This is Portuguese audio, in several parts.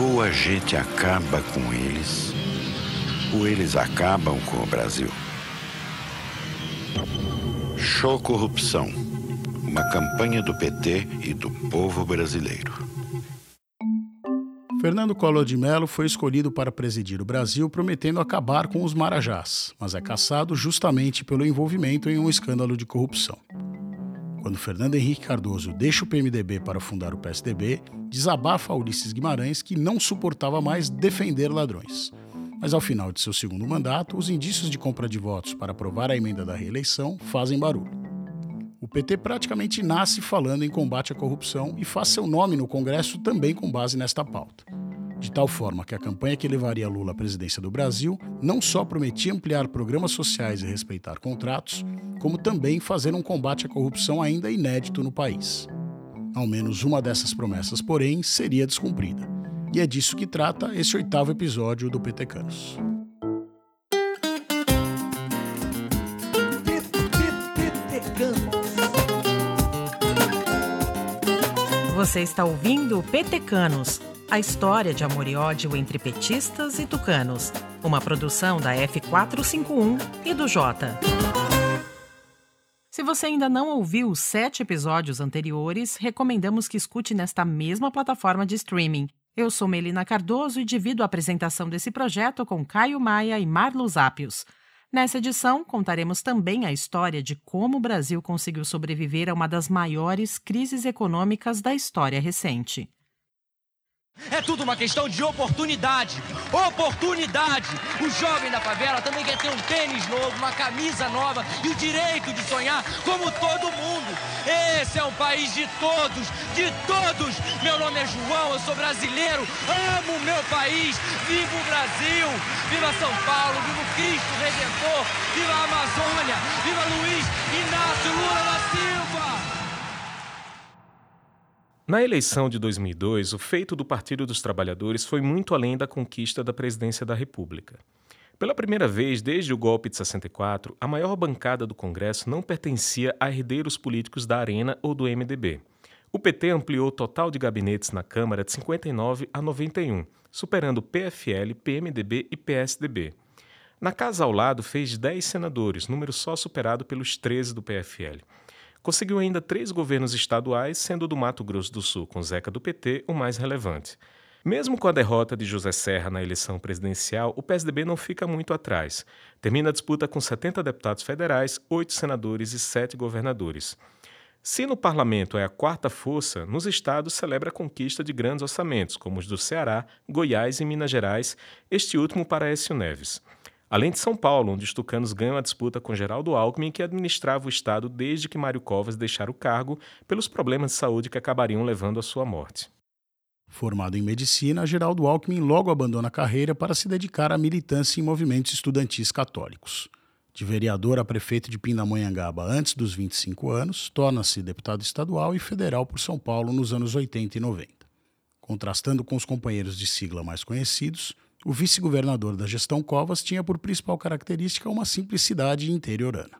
Ou a gente acaba com eles, ou eles acabam com o Brasil. Show Corrupção uma campanha do PT e do povo brasileiro. Fernando Collor de Mello foi escolhido para presidir o Brasil prometendo acabar com os marajás, mas é caçado justamente pelo envolvimento em um escândalo de corrupção. Quando Fernando Henrique Cardoso deixa o PMDB para fundar o PSDB, desabafa Ulisses Guimarães que não suportava mais defender ladrões. Mas ao final de seu segundo mandato, os indícios de compra de votos para aprovar a emenda da reeleição fazem barulho. O PT praticamente nasce falando em combate à corrupção e faz seu nome no Congresso também com base nesta pauta. De tal forma que a campanha que levaria Lula à presidência do Brasil não só prometia ampliar programas sociais e respeitar contratos, como também fazer um combate à corrupção ainda inédito no país. Ao menos uma dessas promessas, porém, seria descumprida. E é disso que trata esse oitavo episódio do PT Canos. Você está ouvindo Petecanos, a história de amor e ódio entre petistas e tucanos. Uma produção da F451 e do Jota. Se você ainda não ouviu os sete episódios anteriores, recomendamos que escute nesta mesma plataforma de streaming. Eu sou Melina Cardoso e divido a apresentação desse projeto com Caio Maia e Marlos Ápios. Nessa edição, contaremos também a história de como o Brasil conseguiu sobreviver a uma das maiores crises econômicas da história recente. É tudo uma questão de oportunidade. Oportunidade! O jovem da favela também quer ter um tênis novo, uma camisa nova e o direito de sonhar como todo mundo. Esse é um país de todos, de todos. Meu nome é João, eu sou brasileiro, amo o meu país. Viva o Brasil! Viva São Paulo! Viva o Cristo Redentor! Viva a Amazônia! Viva Luiz Inácio Lula da Silva! Na eleição de 2002, o feito do Partido dos Trabalhadores foi muito além da conquista da presidência da República. Pela primeira vez desde o golpe de 64, a maior bancada do Congresso não pertencia a herdeiros políticos da Arena ou do MDB. O PT ampliou o total de gabinetes na Câmara de 59 a 91, superando PFL, PMDB e PSDB. Na casa ao lado fez 10 senadores, número só superado pelos 13 do PFL. Conseguiu ainda três governos estaduais, sendo o do Mato Grosso do Sul, com Zeca do PT, o mais relevante. Mesmo com a derrota de José Serra na eleição presidencial, o PSDB não fica muito atrás. Termina a disputa com 70 deputados federais, 8 senadores e 7 governadores. Se no parlamento é a quarta força, nos estados celebra a conquista de grandes orçamentos, como os do Ceará, Goiás e Minas Gerais, este último para Écio Neves. Além de São Paulo, onde os tucanos ganham a disputa com Geraldo Alckmin, que administrava o Estado desde que Mário Covas deixara o cargo pelos problemas de saúde que acabariam levando à sua morte. Formado em medicina, Geraldo Alckmin logo abandona a carreira para se dedicar à militância em movimentos estudantis católicos. De vereador a prefeito de Pindamonhangaba antes dos 25 anos, torna-se deputado estadual e federal por São Paulo nos anos 80 e 90. Contrastando com os companheiros de sigla mais conhecidos, o vice-governador da gestão Covas tinha por principal característica uma simplicidade interiorana.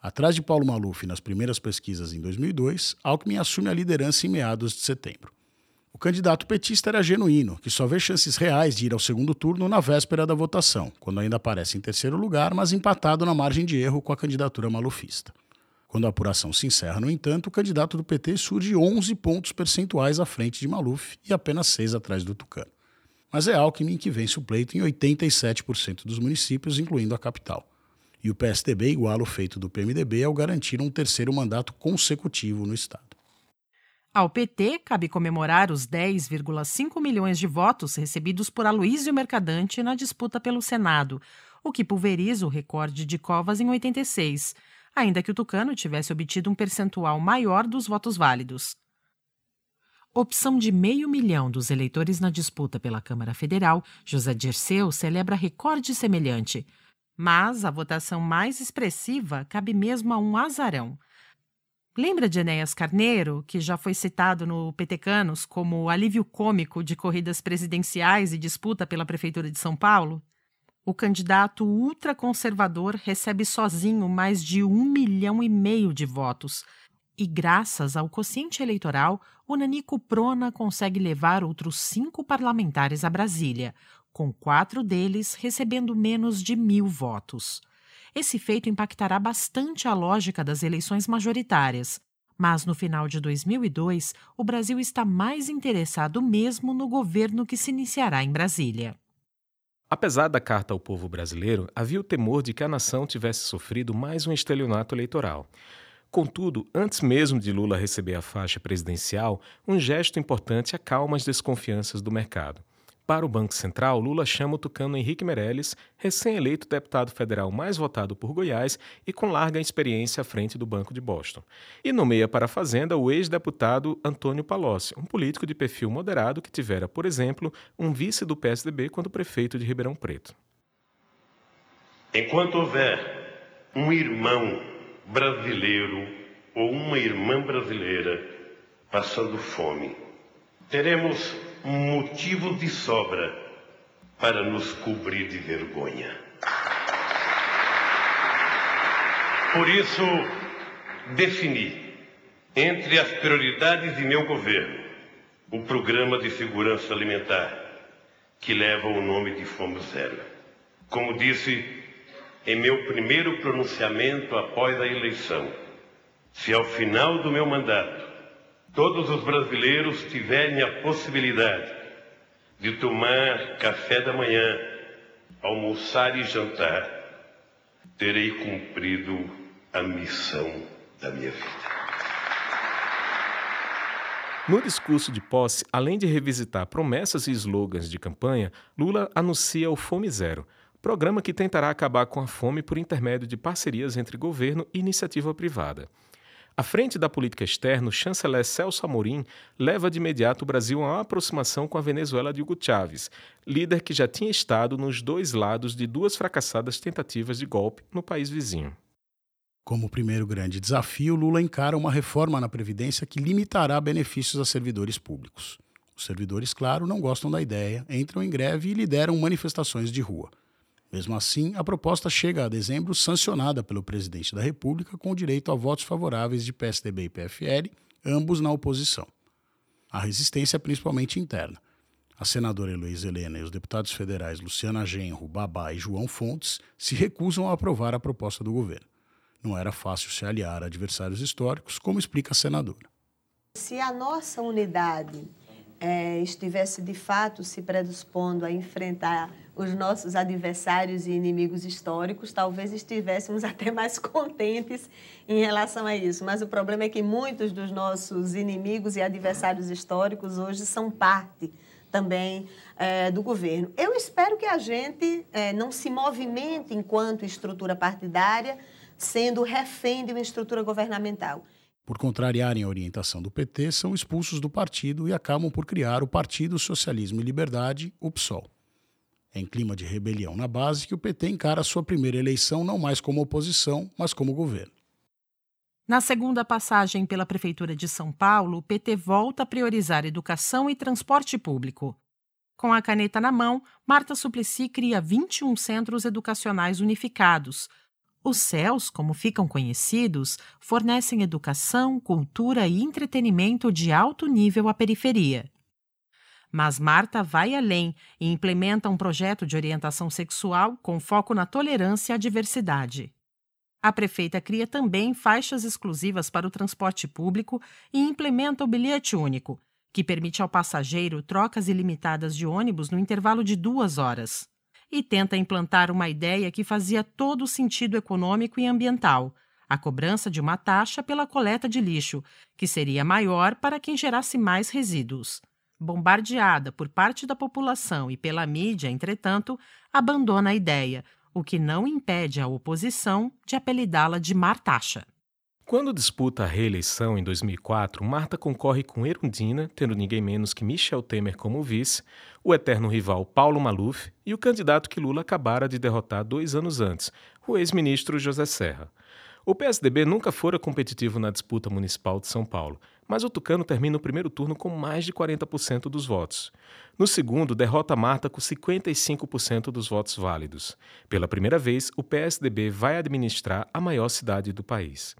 Atrás de Paulo Maluf nas primeiras pesquisas em 2002, Alckmin assume a liderança em meados de setembro. O candidato petista era genuíno, que só vê chances reais de ir ao segundo turno na véspera da votação, quando ainda aparece em terceiro lugar, mas empatado na margem de erro com a candidatura malufista. Quando a apuração se encerra, no entanto, o candidato do PT surge 11 pontos percentuais à frente de Maluf e apenas 6 atrás do Tucano mas é Alckmin que vence o pleito em 87% dos municípios, incluindo a capital. E o PSDB iguala o feito do PMDB ao garantir um terceiro mandato consecutivo no Estado. Ao PT, cabe comemorar os 10,5 milhões de votos recebidos por Aloysio Mercadante na disputa pelo Senado, o que pulveriza o recorde de Covas em 86, ainda que o Tucano tivesse obtido um percentual maior dos votos válidos. Opção de meio milhão dos eleitores na disputa pela Câmara Federal, José Dirceu celebra recorde semelhante. Mas a votação mais expressiva cabe mesmo a um azarão. Lembra de Enéas Carneiro, que já foi citado no Petecanos como alívio cômico de corridas presidenciais e disputa pela Prefeitura de São Paulo? O candidato ultraconservador recebe sozinho mais de um milhão e meio de votos E graças ao quociente eleitoral, o Nanico Prona consegue levar outros cinco parlamentares a Brasília, com quatro deles recebendo menos de mil votos. Esse feito impactará bastante a lógica das eleições majoritárias, mas no final de 2002, o Brasil está mais interessado mesmo no governo que se iniciará em Brasília. Apesar da carta ao povo brasileiro, havia o temor de que a nação tivesse sofrido mais um estelionato eleitoral. Contudo, antes mesmo de Lula receber a faixa presidencial, um gesto importante acalma as desconfianças do mercado. Para o Banco Central, Lula chama o tucano Henrique Meirelles, recém-eleito deputado federal mais votado por Goiás e com larga experiência à frente do Banco de Boston. E nomeia para a Fazenda o ex-deputado Antônio Palocci, um político de perfil moderado que tivera, por exemplo, um vice do PSDB quando prefeito de Ribeirão Preto. Enquanto houver um irmão brasileiro ou uma irmã brasileira passando fome. Teremos motivo de sobra para nos cobrir de vergonha. Por isso, defini, entre as prioridades de meu governo, o Programa de Segurança Alimentar, que leva o nome de Fome Zero. Como disse em meu primeiro pronunciamento após a eleição, se ao final do meu mandato todos os brasileiros tiverem a possibilidade de tomar café da manhã, almoçar e jantar, terei cumprido a missão da minha vida. No discurso de posse, além de revisitar promessas e slogans de campanha, Lula anuncia o Fome Zero, programa que tentará acabar com a fome por intermédio de parcerias entre governo e iniciativa privada. À frente da política externa, o chanceler Celso Amorim leva de imediato o Brasil a uma aproximação com a Venezuela de Hugo Chávez, líder que já tinha estado nos dois lados de duas fracassadas tentativas de golpe no país vizinho. Como primeiro grande desafio, Lula encara uma reforma na Previdência que limitará benefícios a servidores públicos. Os servidores, claro, não gostam da ideia, entram em greve e lideram manifestações de rua. Mesmo assim, a proposta chega a dezembro sancionada pelo presidente da República com direito a votos favoráveis de PSDB e PFL, ambos na oposição. A resistência é principalmente interna. A senadora Heloísa Helena e os deputados federais Luciana Genro, Babá e João Fontes se recusam a aprovar a proposta do governo. Não era fácil se aliar a adversários históricos, como explica a senadora. Se a nossa unidade é, estivesse de fato se predispondo a enfrentar os nossos adversários e inimigos históricos, talvez estivéssemos até mais contentes em relação a isso. Mas o problema é que muitos dos nossos inimigos e adversários históricos hoje são parte também é, do governo. Eu espero que a gente é, não se movimente enquanto estrutura partidária, sendo refém de uma estrutura governamental. Por contrariarem a orientação do PT, são expulsos do partido e acabam por criar o Partido Socialismo e Liberdade, o PSOL. É em clima de rebelião na base que o PT encara sua primeira eleição não mais como oposição, mas como governo. Na segunda passagem pela Prefeitura de São Paulo, o PT volta a priorizar educação e transporte público. Com a caneta na mão, Marta Suplicy cria 21 centros educacionais unificados. Os CELS, como ficam conhecidos, fornecem educação, cultura e entretenimento de alto nível à periferia. Mas Marta vai além e implementa um projeto de orientação sexual com foco na tolerância à diversidade. A prefeita cria também faixas exclusivas para o transporte público e implementa o bilhete único, que permite ao passageiro trocas ilimitadas de ônibus no intervalo de duas horas. E tenta implantar uma ideia que fazia todo sentido econômico e ambiental: a cobrança de uma taxa pela coleta de lixo, que seria maior para quem gerasse mais resíduos bombardeada por parte da população e pela mídia, entretanto, abandona a ideia, o que não impede a oposição de apelidá-la de Martaxa. Quando disputa a reeleição em 2004, Marta concorre com Erundina, tendo ninguém menos que Michel Temer como vice, o eterno rival Paulo Maluf e o candidato que Lula acabara de derrotar dois anos antes, o ex-ministro José Serra. O PSDB nunca fora competitivo na disputa municipal de São Paulo, mas o Tucano termina o primeiro turno com mais de 40% dos votos. No segundo, derrota Marta com 55% dos votos válidos. Pela primeira vez, o PSDB vai administrar a maior cidade do país.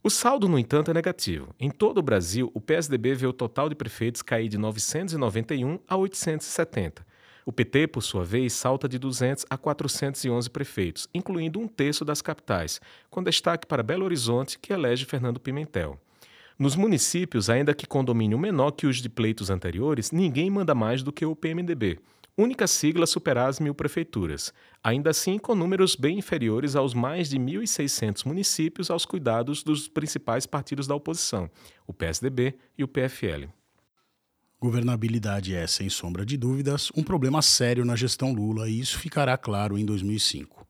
O saldo, no entanto, é negativo. Em todo o Brasil, o PSDB vê o total de prefeitos cair de 991 a 870. O PT, por sua vez, salta de 200 a 411 prefeitos, incluindo um terço das capitais, com destaque para Belo Horizonte, que elege Fernando Pimentel. Nos municípios, ainda que com domínio menor que os de pleitos anteriores, ninguém manda mais do que o PMDB única sigla superar as mil prefeituras, ainda assim com números bem inferiores aos mais de 1.600 municípios aos cuidados dos principais partidos da oposição, o PSDB e o PFL. Governabilidade é, sem sombra de dúvidas, um problema sério na gestão Lula e isso ficará claro em 2005.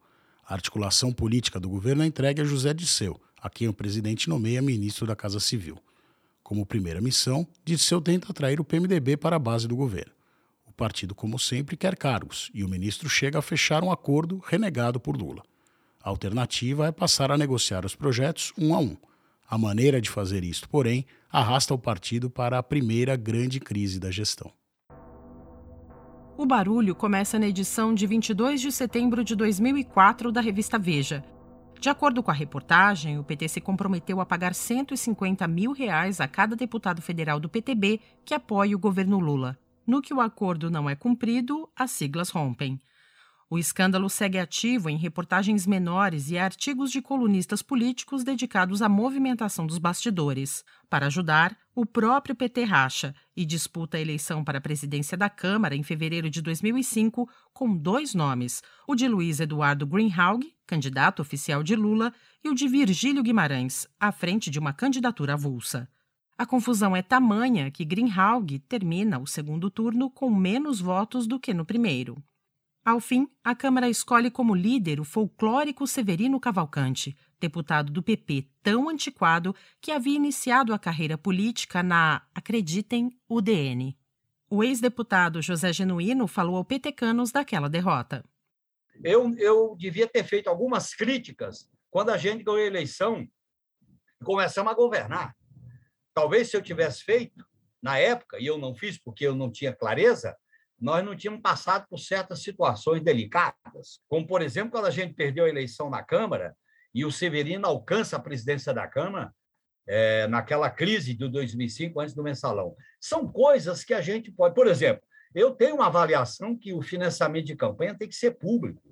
A articulação política do governo é entregue a José Disseu, a quem o presidente nomeia ministro da Casa Civil. Como primeira missão, Disseu tenta atrair o PMDB para a base do governo partido, como sempre, quer cargos e o ministro chega a fechar um acordo renegado por Lula. A alternativa é passar a negociar os projetos um a um. A maneira de fazer isto, porém, arrasta o partido para a primeira grande crise da gestão. O barulho começa na edição de 22 de setembro de 2004 da revista Veja. De acordo com a reportagem, o PT se comprometeu a pagar 150 mil reais a cada deputado federal do PTB que apoie o governo Lula. No que o acordo não é cumprido, as siglas rompem. O escândalo segue ativo em reportagens menores e artigos de colunistas políticos dedicados à movimentação dos bastidores. Para ajudar, o próprio PT racha e disputa a eleição para a presidência da Câmara em fevereiro de 2005 com dois nomes: o de Luiz Eduardo Greenhalgh, candidato oficial de Lula, e o de Virgílio Guimarães, à frente de uma candidatura avulsa. A confusão é tamanha que Greenhalgh termina o segundo turno com menos votos do que no primeiro. Ao fim, a Câmara escolhe como líder o folclórico Severino Cavalcante, deputado do PP tão antiquado que havia iniciado a carreira política na, acreditem, UDN. O ex-deputado José Genuíno falou ao Petecanos daquela derrota. Eu, eu devia ter feito algumas críticas quando a gente ganhou a eleição e começamos a governar. Talvez se eu tivesse feito na época, e eu não fiz porque eu não tinha clareza, nós não tínhamos passado por certas situações delicadas, como, por exemplo, quando a gente perdeu a eleição na Câmara e o Severino alcança a presidência da Câmara é, naquela crise de 2005, antes do mensalão. São coisas que a gente pode... Por exemplo, eu tenho uma avaliação que o financiamento de campanha tem que ser público.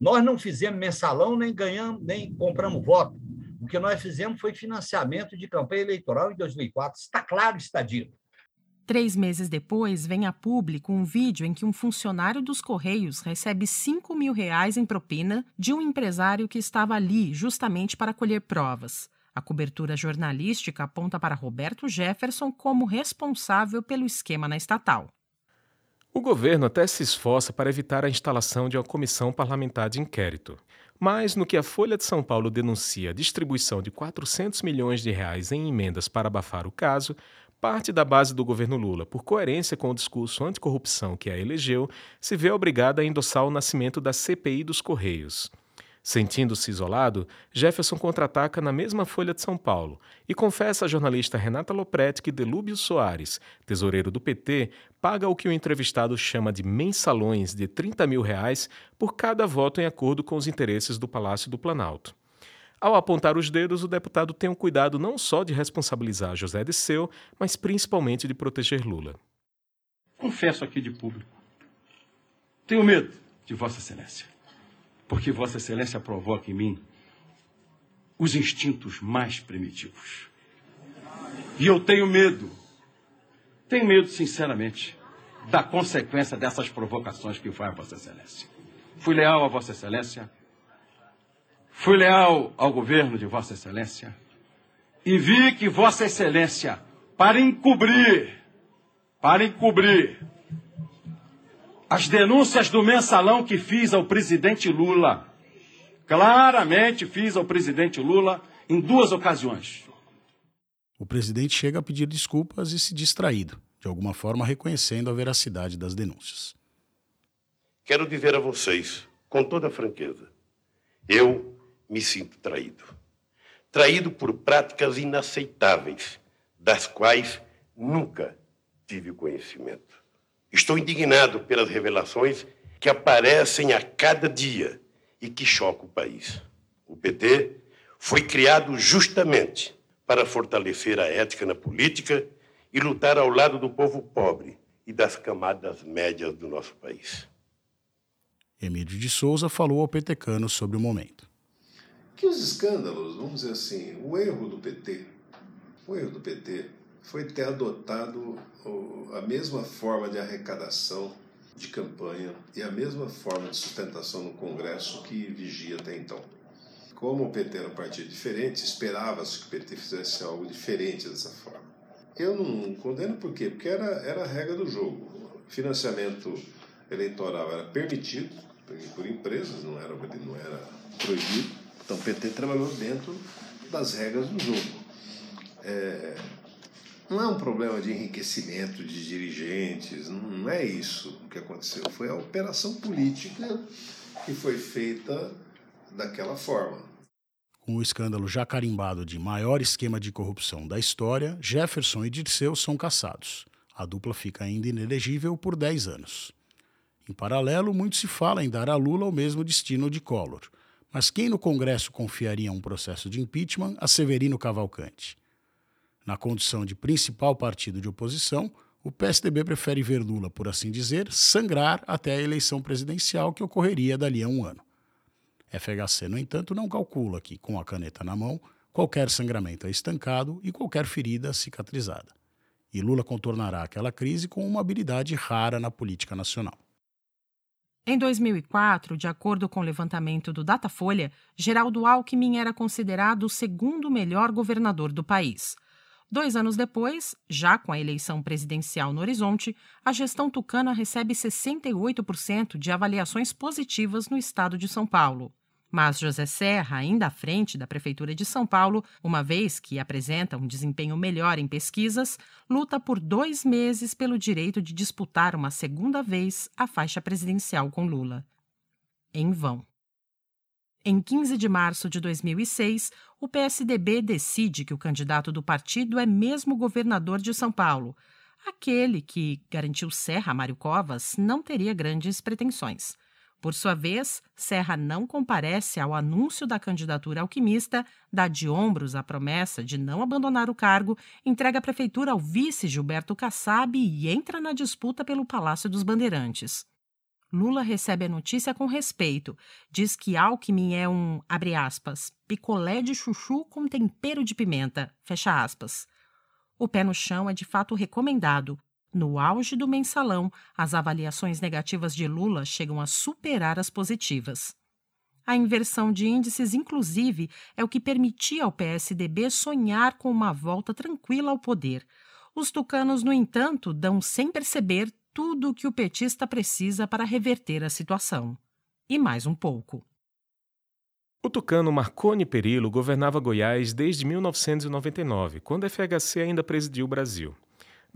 Nós não fizemos mensalão, nem ganhamos, nem compramos voto. O que nós fizemos foi financiamento de campanha eleitoral em 2004. Está claro, está dito. Três meses depois, vem a público um vídeo em que um funcionário dos Correios recebe 5 mil reais em propina de um empresário que estava ali justamente para colher provas. A cobertura jornalística aponta para Roberto Jefferson como responsável pelo esquema na estatal. O governo até se esforça para evitar a instalação de uma comissão parlamentar de inquérito. Mas no que a Folha de São Paulo denuncia a distribuição de 400 milhões de reais em emendas para abafar o caso, parte da base do governo Lula, por coerência com o discurso anticorrupção que a elegeu, se vê obrigada a endossar o nascimento da CPI dos Correios. Sentindo-se isolado, Jefferson contra-ataca na mesma Folha de São Paulo e confessa à jornalista Renata Lopretti que Delúbio Soares, tesoureiro do PT, paga o que o entrevistado chama de mensalões de 30 mil reais por cada voto em acordo com os interesses do Palácio do Planalto. Ao apontar os dedos, o deputado tem o cuidado não só de responsabilizar José Disseu, mas principalmente de proteger Lula. Confesso aqui de público. Tenho medo de Vossa Excelência porque Vossa Excelência provoca em mim os instintos mais primitivos. E eu tenho medo, tenho medo, sinceramente, da consequência dessas provocações que faz Vossa Excelência. Fui leal a Vossa Excelência, fui leal ao governo de Vossa Excelência e vi que Vossa Excelência, para encobrir, para encobrir as denúncias do mensalão que fiz ao presidente Lula. Claramente fiz ao presidente Lula em duas ocasiões. O presidente chega a pedir desculpas e se distraído, de alguma forma reconhecendo a veracidade das denúncias. Quero dizer a vocês, com toda franqueza, eu me sinto traído. Traído por práticas inaceitáveis, das quais nunca tive conhecimento. Estou indignado pelas revelações que aparecem a cada dia e que chocam o país. O PT foi criado justamente para fortalecer a ética na política e lutar ao lado do povo pobre e das camadas médias do nosso país. Emílio de Souza falou ao petecano sobre o momento. Que os escândalos, vamos dizer assim, o erro do PT, o erro do PT foi ter adotado a mesma forma de arrecadação de campanha e a mesma forma de sustentação no Congresso que vigia até então. Como o PT era um partido diferente, esperava-se que o PT fizesse algo diferente dessa forma. Eu não condeno por quê? Porque era, era a regra do jogo. Financiamento eleitoral era permitido por empresas, não era, não era proibido. Então o PT trabalhou dentro das regras do jogo. É, não é um problema de enriquecimento de dirigentes, não é isso que aconteceu. Foi a operação política que foi feita daquela forma. Com o escândalo já carimbado de maior esquema de corrupção da história, Jefferson e Dirceu são caçados. A dupla fica ainda inelegível por 10 anos. Em paralelo, muito se fala em dar a Lula o mesmo destino de Collor. Mas quem no Congresso confiaria um processo de impeachment a Severino Cavalcante? Na condição de principal partido de oposição, o PSDB prefere ver Lula, por assim dizer, sangrar até a eleição presidencial que ocorreria dali a um ano. FHC, no entanto, não calcula que, com a caneta na mão, qualquer sangramento é estancado e qualquer ferida cicatrizada. E Lula contornará aquela crise com uma habilidade rara na política nacional. Em 2004, de acordo com o levantamento do Datafolha, Geraldo Alckmin era considerado o segundo melhor governador do país. Dois anos depois, já com a eleição presidencial no horizonte, a gestão tucana recebe 68% de avaliações positivas no estado de São Paulo. Mas José Serra, ainda à frente da Prefeitura de São Paulo, uma vez que apresenta um desempenho melhor em pesquisas, luta por dois meses pelo direito de disputar uma segunda vez a faixa presidencial com Lula. Em vão. Em 15 de março de 2006, o PSDB decide que o candidato do partido é mesmo governador de São Paulo. Aquele que garantiu Serra Mário Covas não teria grandes pretensões. Por sua vez, Serra não comparece ao anúncio da candidatura alquimista, dá de ombros a promessa de não abandonar o cargo, entrega a prefeitura ao vice Gilberto Kassab e entra na disputa pelo Palácio dos Bandeirantes. Lula recebe a notícia com respeito. Diz que Alckmin é um, abre aspas, picolé de chuchu com tempero de pimenta, fecha aspas. O pé no chão é de fato recomendado. No auge do mensalão, as avaliações negativas de Lula chegam a superar as positivas. A inversão de índices, inclusive, é o que permitia ao PSDB sonhar com uma volta tranquila ao poder. Os tucanos, no entanto, dão sem perceber tudo o que o petista precisa para reverter a situação. E mais um pouco. O tucano Marconi Perillo governava Goiás desde 1999, quando a FHC ainda presidiu o Brasil.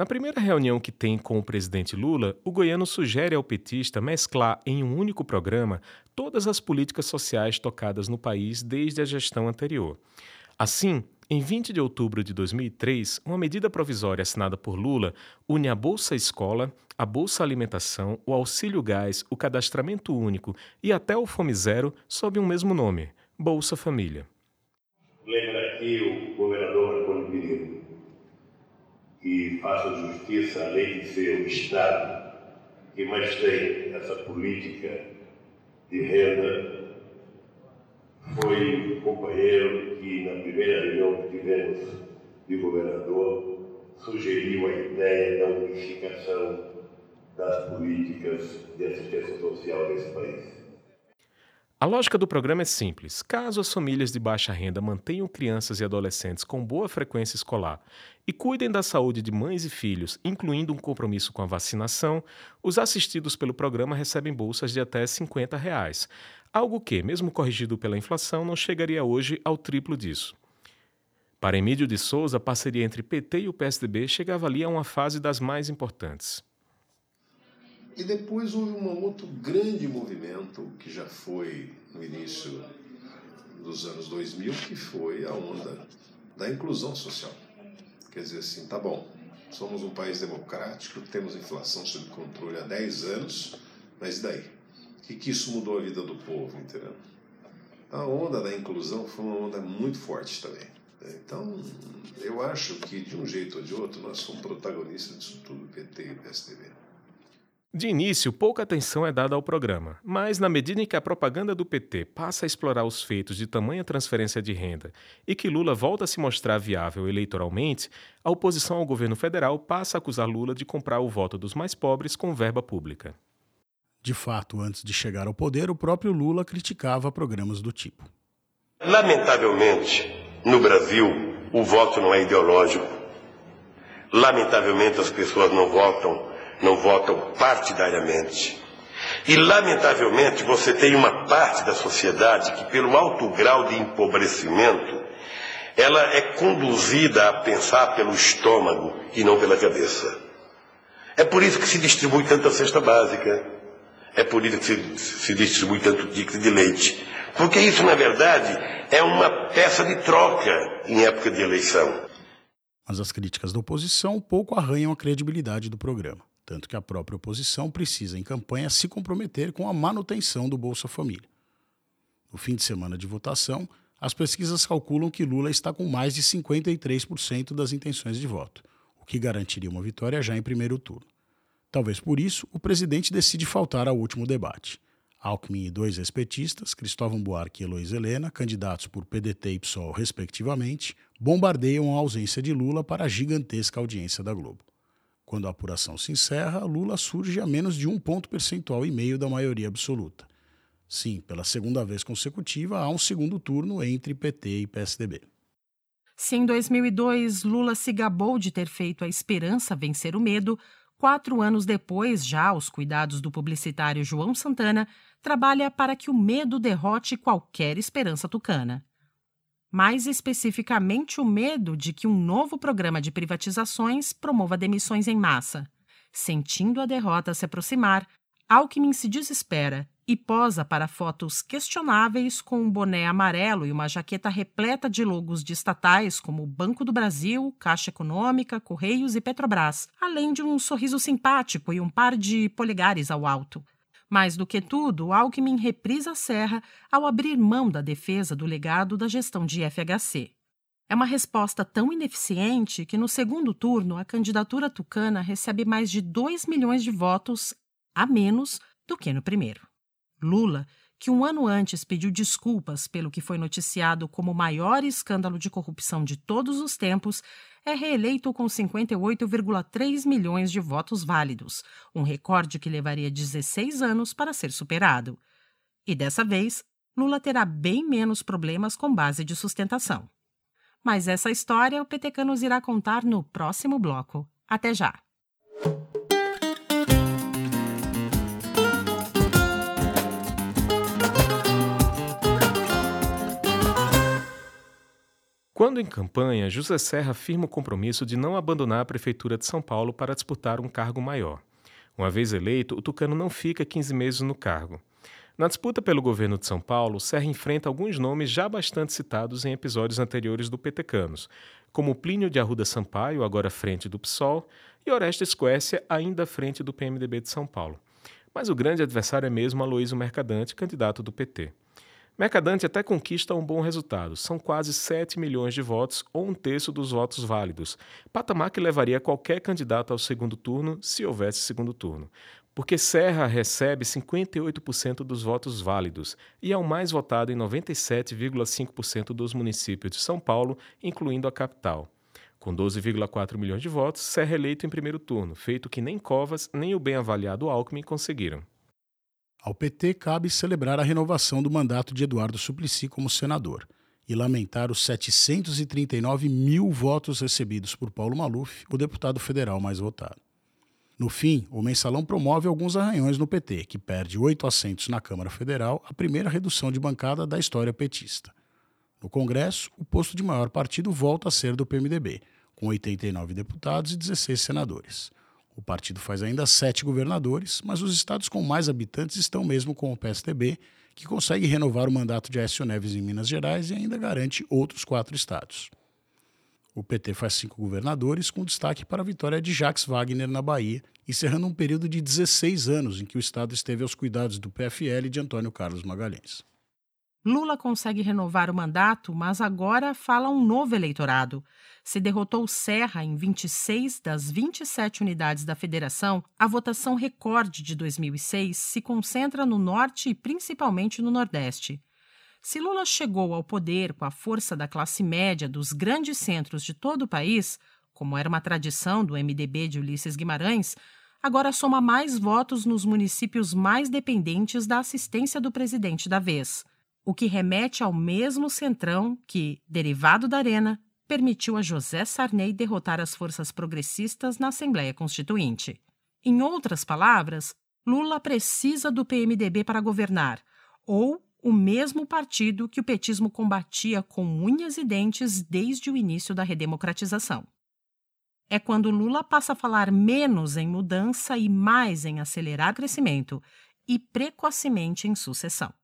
Na primeira reunião que tem com o presidente Lula, o goiano sugere ao petista mesclar em um único programa todas as políticas sociais tocadas no país desde a gestão anterior. Assim, em 20 de outubro de 2003, uma medida provisória assinada por Lula une a Bolsa Escola, a Bolsa Alimentação, o Auxílio Gás, o Cadastramento Único e até o Fome Zero sob um mesmo nome, Bolsa Família. Lembra aqui o e faça justiça, além de ser o Estado que mais tem essa política de renda foi um companheiro que, na primeira reunião que tivemos de governador, sugeriu a ideia da unificação das políticas de assistência social nesse país. A lógica do programa é simples. Caso as famílias de baixa renda mantenham crianças e adolescentes com boa frequência escolar e cuidem da saúde de mães e filhos, incluindo um compromisso com a vacinação, os assistidos pelo programa recebem bolsas de até 50 reais, algo que, mesmo corrigido pela inflação, não chegaria hoje ao triplo disso. Para Emílio de Souza, a parceria entre PT e o PSDB chegava ali a uma fase das mais importantes. E depois houve um outro grande movimento que já foi no início dos anos 2000, que foi a onda da inclusão social. Quer dizer assim, tá bom, somos um país democrático, temos inflação sob controle há 10 anos, mas e daí? O que, que isso mudou a vida do povo, entendeu? A onda da inclusão foi uma onda muito forte também. Então, eu acho que de um jeito ou de outro nós somos protagonistas disso tudo, PT e PSDB. De início, pouca atenção é dada ao programa, mas na medida em que a propaganda do PT passa a explorar os feitos de tamanha transferência de renda e que Lula volta a se mostrar viável eleitoralmente, a oposição ao governo federal passa a acusar Lula de comprar o voto dos mais pobres com verba pública. De fato, antes de chegar ao poder, o próprio Lula criticava programas do tipo. Lamentavelmente, no Brasil, o voto não é ideológico. Lamentavelmente, as pessoas não votam não votam partidariamente. E, lamentavelmente, você tem uma parte da sociedade que, pelo alto grau de empobrecimento, ela é conduzida a pensar pelo estômago e não pela cabeça. É por isso que se distribui tanta cesta básica. É por isso que se, se distribui tanto ticket de leite. Porque isso, na verdade, é uma peça de troca em época de eleição. Mas as críticas da oposição pouco arranham a credibilidade do programa tanto que a própria oposição precisa, em campanha, se comprometer com a manutenção do Bolsa Família. No fim de semana de votação, as pesquisas calculam que Lula está com mais de 53% das intenções de voto, o que garantiria uma vitória já em primeiro turno. Talvez por isso, o presidente decide faltar ao último debate. Alckmin e dois ex-petistas, Cristóvão Buarque e Heloísa Helena, candidatos por PDT e PSOL respectivamente, bombardeiam a ausência de Lula para a gigantesca audiência da Globo. Quando a apuração se encerra, Lula surge a menos de um ponto percentual e meio da maioria absoluta. Sim, pela segunda vez consecutiva, há um segundo turno entre PT e PSDB. Se em 2002 Lula se gabou de ter feito a esperança vencer o medo, quatro anos depois, já aos cuidados do publicitário João Santana, trabalha para que o medo derrote qualquer esperança tucana mais especificamente o medo de que um novo programa de privatizações promova demissões em massa. Sentindo a derrota se aproximar, Alckmin se desespera e posa para fotos questionáveis com um boné amarelo e uma jaqueta repleta de logos de estatais como Banco do Brasil, Caixa Econômica, Correios e Petrobras, além de um sorriso simpático e um par de polegares ao alto. Mais do que tudo, Alckmin reprisa a serra ao abrir mão da defesa do legado da gestão de FHC. É uma resposta tão ineficiente que, no segundo turno, a candidatura tucana recebe mais de 2 milhões de votos a menos do que no primeiro. Lula que um ano antes pediu desculpas pelo que foi noticiado como o maior escândalo de corrupção de todos os tempos, é reeleito com 58,3 milhões de votos válidos, um recorde que levaria 16 anos para ser superado. E dessa vez, Lula terá bem menos problemas com base de sustentação. Mas essa história o PTK nos irá contar no próximo bloco. Até já! Quando em campanha, José Serra afirma o compromisso de não abandonar a Prefeitura de São Paulo para disputar um cargo maior. Uma vez eleito, o tucano não fica 15 meses no cargo. Na disputa pelo governo de São Paulo, Serra enfrenta alguns nomes já bastante citados em episódios anteriores do Petecanos, como Plínio de Arruda Sampaio, agora frente do PSOL, e Orestes Quécia, ainda frente do PMDB de São Paulo. Mas o grande adversário é mesmo Aloysio Mercadante, candidato do PT. Mercadante até conquista um bom resultado, são quase 7 milhões de votos, ou um terço dos votos válidos, patamar que levaria qualquer candidato ao segundo turno se houvesse segundo turno. Porque Serra recebe 58% dos votos válidos e é o mais votado em 97,5% dos municípios de São Paulo, incluindo a capital. Com 12,4 milhões de votos, Serra é eleito em primeiro turno, feito que nem Covas nem o bem avaliado Alckmin conseguiram. Ao PT cabe celebrar a renovação do mandato de Eduardo Suplicy como senador e lamentar os 739 mil votos recebidos por Paulo Maluf, o deputado federal mais votado. No fim, o mensalão promove alguns arranhões no PT, que perde oito assentos na Câmara Federal, a primeira redução de bancada da história petista. No Congresso, o posto de maior partido volta a ser do PMDB, com 89 deputados e 16 senadores. O partido faz ainda sete governadores, mas os estados com mais habitantes estão mesmo com o PSDB, que consegue renovar o mandato de Aécio Neves em Minas Gerais e ainda garante outros quatro estados. O PT faz cinco governadores, com destaque para a vitória de Jacques Wagner na Bahia, encerrando um período de 16 anos em que o estado esteve aos cuidados do PFL de Antônio Carlos Magalhães. Lula consegue renovar o mandato, mas agora fala um novo eleitorado. Se derrotou Serra em 26 das 27 unidades da federação, a votação recorde de 2006 se concentra no norte e principalmente no nordeste. Se Lula chegou ao poder com a força da classe média dos grandes centros de todo o país, como era uma tradição do MDB de Ulisses Guimarães, agora soma mais votos nos municípios mais dependentes da assistência do presidente da vez o que remete ao mesmo centrão que, derivado da Arena, permitiu a José Sarney derrotar as forças progressistas na Assembleia Constituinte. Em outras palavras, Lula precisa do PMDB para governar, ou o mesmo partido que o petismo combatia com unhas e dentes desde o início da redemocratização. É quando Lula passa a falar menos em mudança e mais em acelerar crescimento, e precocemente em sucessão.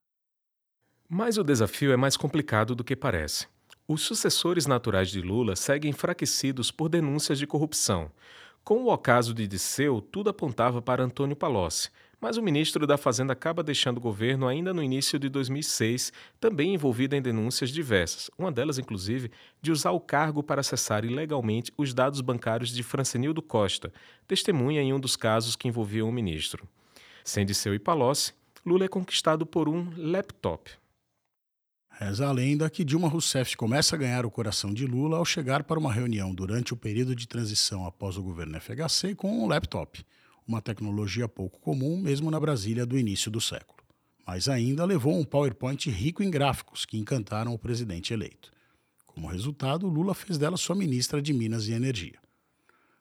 Mas o desafio é mais complicado do que parece. Os sucessores naturais de Lula seguem enfraquecidos por denúncias de corrupção. Com o ocaso de Disseu, tudo apontava para Antônio Palocci, mas o ministro da Fazenda acaba deixando o governo ainda no início de 2006, também envolvido em denúncias diversas, uma delas, inclusive, de usar o cargo para acessar ilegalmente os dados bancários de Francenildo Costa, testemunha em um dos casos que envolviam o ministro. Sem Disseu e Palocci, Lula é conquistado por um laptop. Reza a lenda que Dilma Rousseff começa a ganhar o coração de Lula ao chegar para uma reunião durante o período de transição após o governo FHC com um laptop, uma tecnologia pouco comum mesmo na Brasília do início do século. Mas ainda levou um PowerPoint rico em gráficos que encantaram o presidente eleito. Como resultado, Lula fez dela sua ministra de Minas e Energia.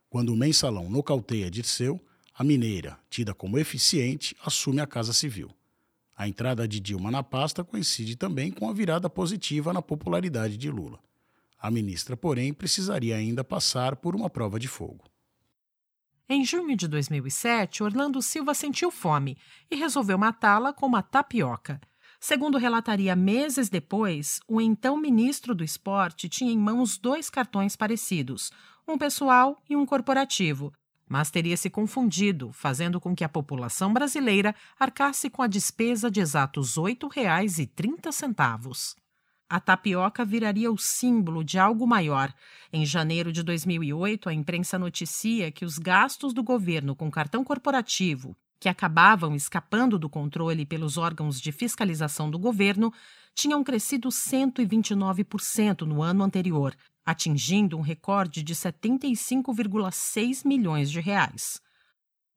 Quando o mensalão nocauteia Dirceu, a mineira, tida como eficiente, assume a Casa Civil. A entrada de Dilma na pasta coincide também com a virada positiva na popularidade de Lula. A ministra, porém, precisaria ainda passar por uma prova de fogo. Em junho de 2007, Orlando Silva sentiu fome e resolveu matá-la com uma tapioca. Segundo relataria meses depois, o então ministro do Esporte tinha em mãos dois cartões parecidos, um pessoal e um corporativo, mas teria se confundido, fazendo com que a população brasileira arcasse com a despesa de exatos R$ 8,30. A tapioca viraria o símbolo de algo maior. Em janeiro de 2008, a imprensa noticia que os gastos do governo com cartão corporativo, que acabavam escapando do controle pelos órgãos de fiscalização do governo, tinham crescido 129% no ano anterior, atingindo um recorde de 75,6 milhões de reais.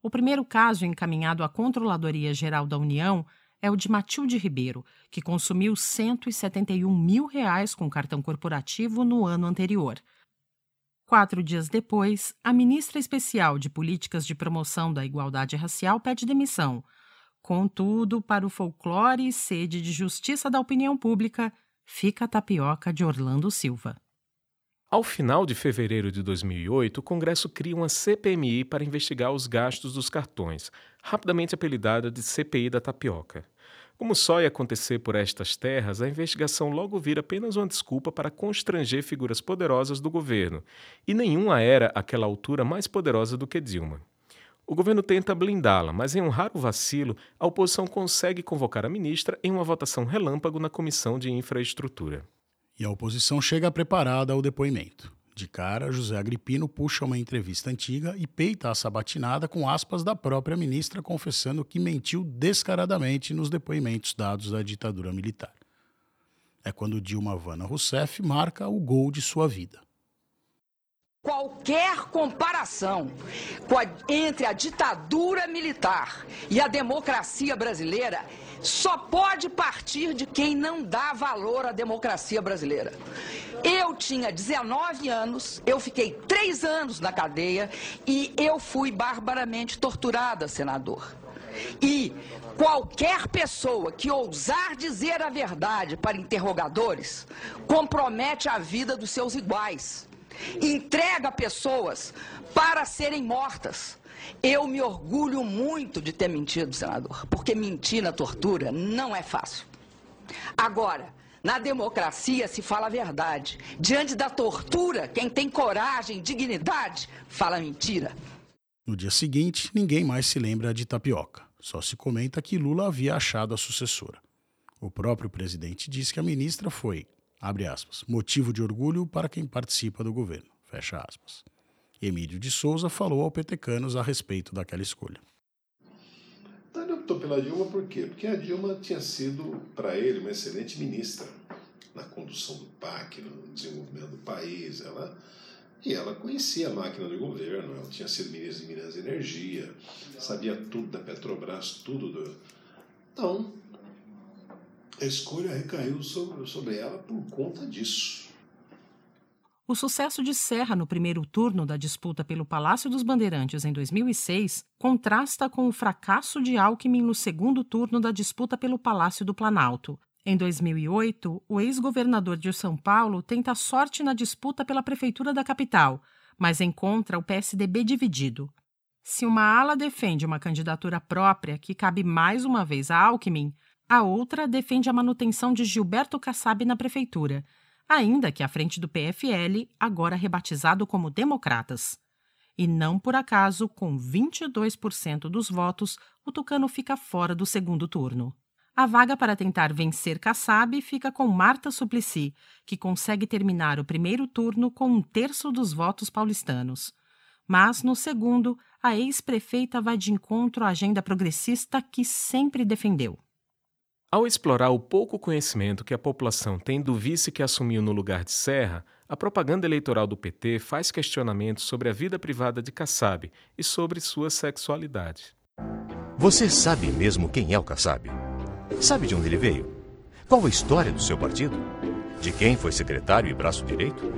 O primeiro caso encaminhado à Controladoria Geral da União é o de Matilde Ribeiro, que consumiu 171 mil reais com cartão corporativo no ano anterior. Quatro dias depois, a ministra especial de Políticas de Promoção da Igualdade Racial pede demissão. Contudo, para o folclore e sede de justiça da opinião pública, fica a tapioca de Orlando Silva. Ao final de fevereiro de 2008, o Congresso cria uma CPMI para investigar os gastos dos cartões, rapidamente apelidada de CPI da Tapioca. Como só ia acontecer por estas terras, a investigação logo vira apenas uma desculpa para constranger figuras poderosas do governo, e nenhuma era, àquela altura, mais poderosa do que Dilma. O governo tenta blindá-la, mas em um raro vacilo, a oposição consegue convocar a ministra em uma votação relâmpago na Comissão de Infraestrutura. E a oposição chega preparada ao depoimento. De cara, José Agripino puxa uma entrevista antiga e peita a sabatinada com aspas da própria ministra confessando que mentiu descaradamente nos depoimentos dados da ditadura militar. É quando Dilma Vana Rousseff marca o gol de sua vida. Qualquer comparação entre a ditadura militar e a democracia brasileira só pode partir de quem não dá valor à democracia brasileira. Eu tinha 19 anos, eu fiquei três anos na cadeia e eu fui barbaramente torturada, senador. E qualquer pessoa que ousar dizer a verdade para interrogadores compromete a vida dos seus iguais. Entrega pessoas para serem mortas. Eu me orgulho muito de ter mentido, senador, porque mentir na tortura não é fácil. Agora, na democracia se fala a verdade. Diante da tortura, quem tem coragem, dignidade, fala mentira. No dia seguinte, ninguém mais se lembra de tapioca. Só se comenta que Lula havia achado a sucessora. O próprio presidente disse que a ministra foi, abre aspas, motivo de orgulho para quem participa do governo, fecha aspas. Emílio de Souza falou ao Petecanos a respeito daquela escolha. Então ele optou pela Dilma por quê? Porque a Dilma tinha sido, para ele, uma excelente ministra na condução do PAC, no desenvolvimento do país. Ela, e ela conhecia a máquina do governo, ela tinha sido ministra de Minas e Energia, sabia tudo da Petrobras, tudo do. Então, a escolha recaiu sobre, sobre ela por conta disso. O sucesso de Serra no primeiro turno da disputa pelo Palácio dos Bandeirantes em 2006 contrasta com o fracasso de Alckmin no segundo turno da disputa pelo Palácio do Planalto. Em 2008, o ex-governador de São Paulo tenta sorte na disputa pela prefeitura da capital, mas encontra o PSDB dividido. Se uma ala defende uma candidatura própria que cabe mais uma vez a Alckmin, a outra defende a manutenção de Gilberto Kassab na prefeitura, ainda que à frente do PFL, agora rebatizado como Democratas. E não por acaso, com 22% dos votos, o Tucano fica fora do segundo turno. A vaga para tentar vencer Kassab fica com Marta Suplicy, que consegue terminar o primeiro turno com um terço dos votos paulistanos. Mas, no segundo, a ex-prefeita vai de encontro à agenda progressista que sempre defendeu. Ao explorar o pouco conhecimento que a população tem do vice que assumiu no lugar de Serra, a propaganda eleitoral do PT faz questionamentos sobre a vida privada de Kassab e sobre sua sexualidade. Você sabe mesmo quem é o Kassab? Sabe de onde ele veio? Qual a história do seu partido? De quem foi secretário e braço direito?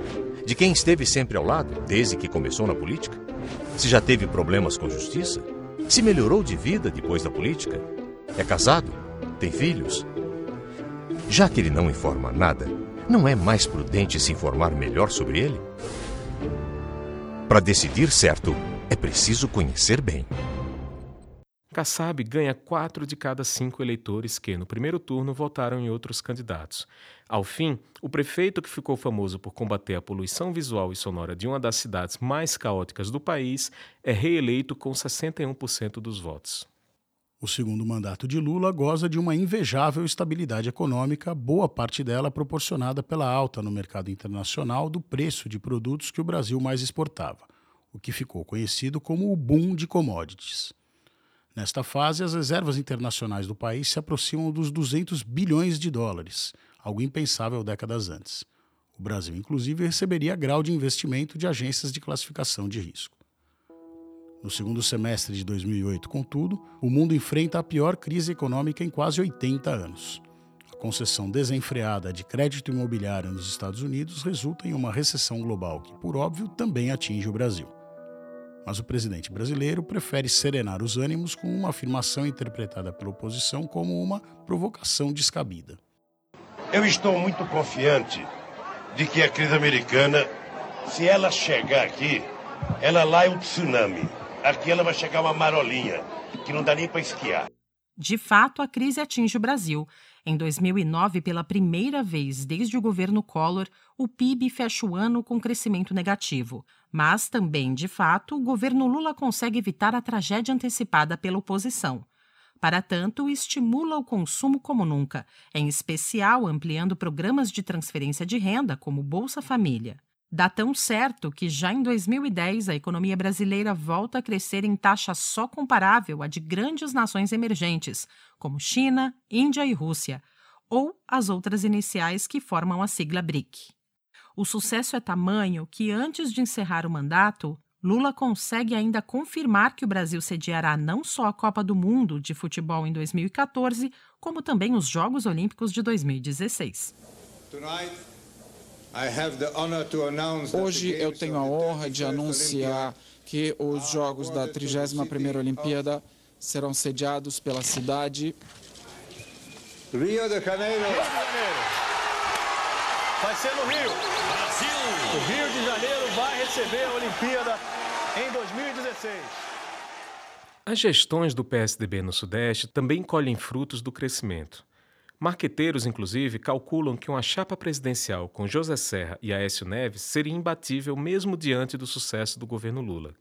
De quem esteve sempre ao lado desde que começou na política? Se já teve problemas com justiça? Se melhorou de vida depois da política? É casado? Tem filhos? Já que ele não informa nada, não é mais prudente se informar melhor sobre ele? Para decidir certo, é preciso conhecer bem. Kassab ganha quatro de cada cinco eleitores que, no primeiro turno, votaram em outros candidatos. Ao fim, o prefeito que ficou famoso por combater a poluição visual e sonora de uma das cidades mais caóticas do país é reeleito com 61% dos votos. O segundo mandato de Lula goza de uma invejável estabilidade econômica, boa parte dela proporcionada pela alta no mercado internacional do preço de produtos que o Brasil mais exportava, o que ficou conhecido como o boom de commodities. Nesta fase, as reservas internacionais do país se aproximam dos 200 bilhões de dólares, algo impensável décadas antes. O Brasil, inclusive, receberia grau de investimento de agências de classificação de risco. No segundo semestre de 2008, contudo, o mundo enfrenta a pior crise econômica em quase 80 anos. A concessão desenfreada de crédito imobiliário nos Estados Unidos resulta em uma recessão global que, por óbvio, também atinge o Brasil. Mas o presidente brasileiro prefere serenar os ânimos com uma afirmação interpretada pela oposição como uma provocação descabida. Eu estou muito confiante de que a crise americana, se ela chegar aqui, ela lá é um tsunami aqui ela vai chegar uma marolinha, que não dá nem para esquiar. De fato, a crise atinge o Brasil. Em 2009, pela primeira vez desde o governo Collor, o PIB fecha o ano com crescimento negativo. Mas também, de fato, o governo Lula consegue evitar a tragédia antecipada pela oposição. Para tanto, estimula o consumo como nunca, em especial ampliando programas de transferência de renda, como Bolsa Família. Dá tão certo que já em 2010 a economia brasileira volta a crescer em taxa só comparável à de grandes nações emergentes, como China, Índia e Rússia, ou as outras iniciais que formam a sigla BRIC. O sucesso é tamanho que, antes de encerrar o mandato, Lula consegue ainda confirmar que o Brasil sediará não só a Copa do Mundo de futebol em 2014, como também os Jogos Olímpicos de 2016. Tonight, Hoje eu tenho a honra de anunciar que os Jogos da 31ª Olimpíada serão sediados pela cidade Rio de Janeiro. Vai ser no Rio. Brasil. O Rio de Janeiro vai receber a Olimpíada em 2016. As gestões do PSDB no Sudeste também colhem frutos do crescimento. Marqueteiros, inclusive, calculam que uma chapa presidencial com José Serra e Aécio Neves seria imbatível mesmo diante do sucesso do governo Lula.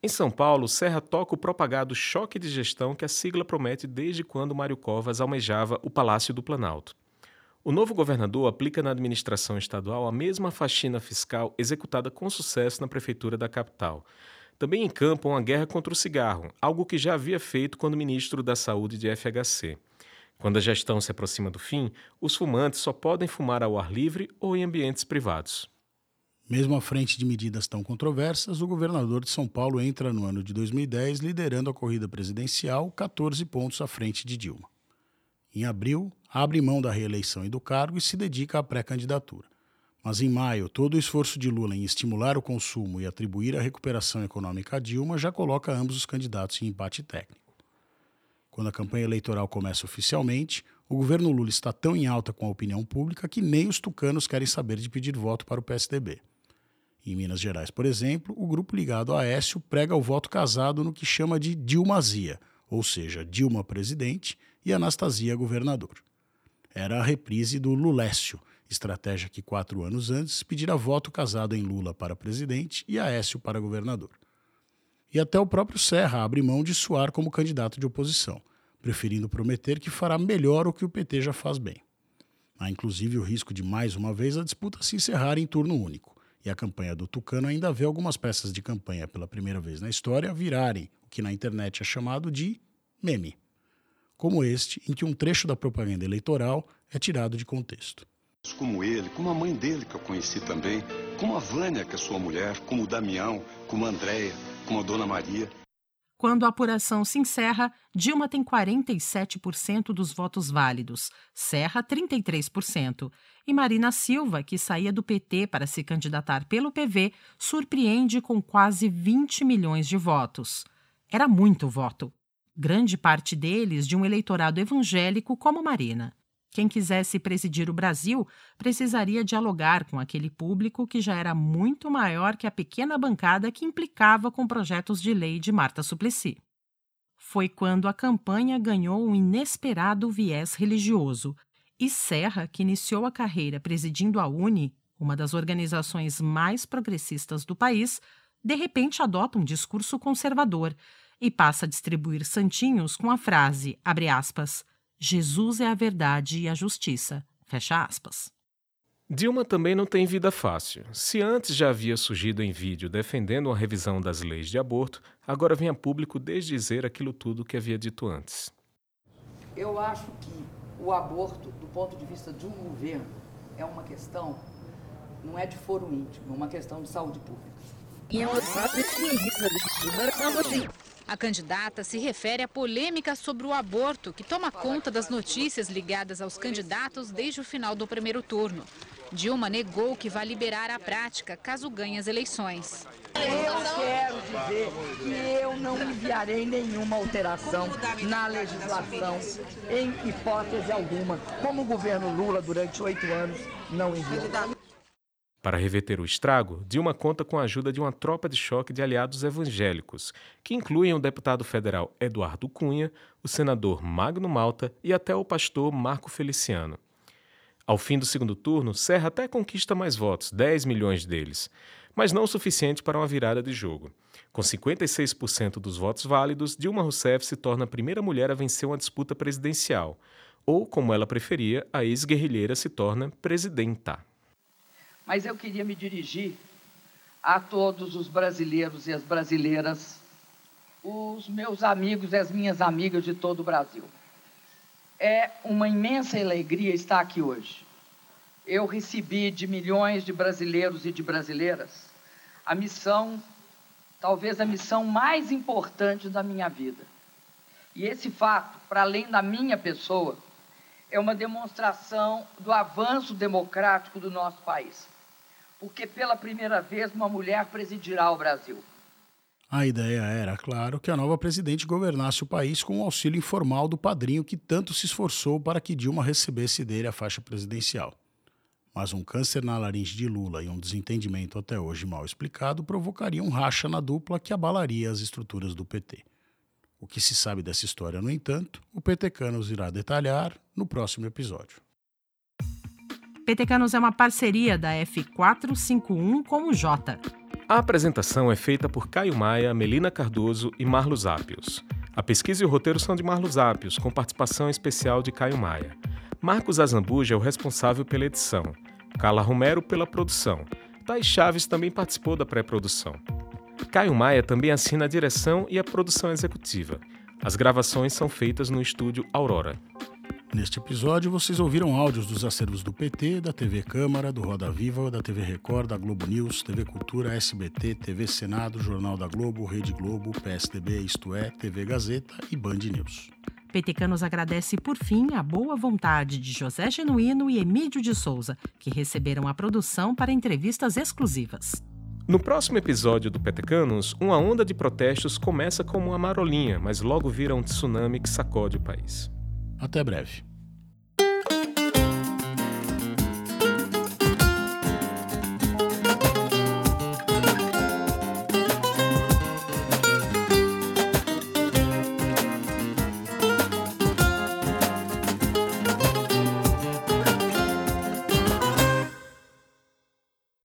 Em São Paulo, Serra toca o propagado choque de gestão que a sigla promete desde quando Mário Covas almejava o Palácio do Planalto. O novo governador aplica na administração estadual a mesma faxina fiscal executada com sucesso na prefeitura da capital. Também encampam a guerra contra o cigarro, algo que já havia feito quando ministro da Saúde de FHC. Quando a gestão se aproxima do fim, os fumantes só podem fumar ao ar livre ou em ambientes privados. Mesmo à frente de medidas tão controversas, o governador de São Paulo entra no ano de 2010 liderando a corrida presidencial 14 pontos à frente de Dilma. Em abril, abre mão da reeleição e do cargo e se dedica à pré-candidatura. Mas em maio, todo o esforço de Lula em estimular o consumo e atribuir a recuperação econômica a Dilma já coloca ambos os candidatos em empate técnico. Quando a campanha eleitoral começa oficialmente, o governo Lula está tão em alta com a opinião pública que nem os tucanos querem saber de pedir voto para o PSDB. Em Minas Gerais, por exemplo, o grupo ligado a Aécio prega o voto casado no que chama de Dilmazia, ou seja, Dilma presidente e Anastasia governador. Era a reprise do Lulécio, estratégia que quatro anos antes pedira voto casado em Lula para presidente e Aécio para governador. E até o próprio Serra abre mão de suar como candidato de oposição, preferindo prometer que fará melhor o que o PT já faz bem. Há inclusive o risco de mais uma vez a disputa se encerrar em turno único e a campanha do Tucano ainda vê algumas peças de campanha pela primeira vez na história virarem o que na internet é chamado de meme. Como este, em que um trecho da propaganda eleitoral é tirado de contexto. Como ele, como a mãe dele que eu conheci também, como a Vânia, que é sua mulher, como o Damião, como a Andréia, como a Dona Maria. Quando a apuração se encerra, Dilma tem 47% dos votos válidos, Serra 33%, e Marina Silva, que saía do PT para se candidatar pelo PV, surpreende com quase 20 milhões de votos. Era muito voto. Grande parte deles de um eleitorado evangélico como Marina. Quem quisesse presidir o Brasil precisaria dialogar com aquele público que já era muito maior que a pequena bancada que implicava com projetos de lei de Marta Suplicy. Foi quando a campanha ganhou um inesperado viés religioso, e Serra, que iniciou a carreira presidindo a UNE, uma das organizações mais progressistas do país, de repente adota um discurso conservador e passa a distribuir santinhos com a frase, abre aspas, Jesus é a verdade e a justiça. Fecha aspas. Dilma também não tem vida fácil. Se antes já havia surgido em vídeo defendendo uma revisão das leis de aborto, agora vem a público desdizer aquilo tudo que havia dito antes. Eu acho que o aborto, do ponto de vista de um governo, é uma questão, não é de foro íntimo, é uma questão de saúde pública. A candidata se refere à polêmica sobre o aborto, que toma conta das notícias ligadas aos candidatos desde o final do primeiro turno. Dilma negou que vai liberar a prática caso ganhe as eleições. Eu quero dizer que eu não enviarei nenhuma alteração na legislação, em hipótese alguma, como o governo Lula, durante oito anos, não enviou. Para reverter o estrago, Dilma conta com a ajuda de uma tropa de choque de aliados evangélicos, que incluem o deputado federal Eduardo Cunha, o senador Magno Malta e até o pastor Marco Feliciano. Ao fim do segundo turno, Serra até conquista mais votos, 10 milhões deles, mas não o suficiente para uma virada de jogo. Com 56% dos votos válidos, Dilma Rousseff se torna a primeira mulher a vencer uma disputa presidencial, ou, como ela preferia, a ex-guerrilheira se torna presidenta mas eu queria me dirigir a todos os brasileiros e as brasileiras, os meus amigos e as minhas amigas de todo o Brasil. É uma imensa alegria estar aqui hoje. Eu recebi de milhões de brasileiros e de brasileiras a missão, talvez a missão mais importante da minha vida. E esse fato, para além da minha pessoa, é uma demonstração do avanço democrático do nosso país porque pela primeira vez uma mulher presidirá o Brasil. A ideia era, claro, que a nova presidente governasse o país com o auxílio informal do padrinho que tanto se esforçou para que Dilma recebesse dele a faixa presidencial. Mas um câncer na laringe de Lula e um desentendimento até hoje mal explicado provocariam um racha na dupla que abalaria as estruturas do PT. O que se sabe dessa história, no entanto, o PT Canos irá detalhar no próximo episódio. Petecanos é uma parceria da F451 com o Jota. A apresentação é feita por Caio Maia, Melina Cardoso e Marlos Ápios. A pesquisa e o roteiro são de Marlos Ápios, com participação especial de Caio Maia. Marcos Azambuja é o responsável pela edição. Carla Romero pela produção. Thais Chaves também participou da pré-produção. Caio Maia também assina a direção e a produção executiva. As gravações são feitas no estúdio Aurora. Neste episódio, vocês ouviram áudios dos acervos do PT, da TV Câmara, do Roda Viva, da TV Record, da Globo News, TV Cultura, SBT, TV Senado, Jornal da Globo, Rede Globo, PSDB, Isto É, TV Gazeta e Band News. Petecanos agradece, por fim, a boa vontade de José Genuíno e Emílio de Souza, que receberam a produção para entrevistas exclusivas. No próximo episódio do Petecanos, uma onda de protestos começa como uma marolinha, mas logo vira um tsunami que sacode o país. Até breve.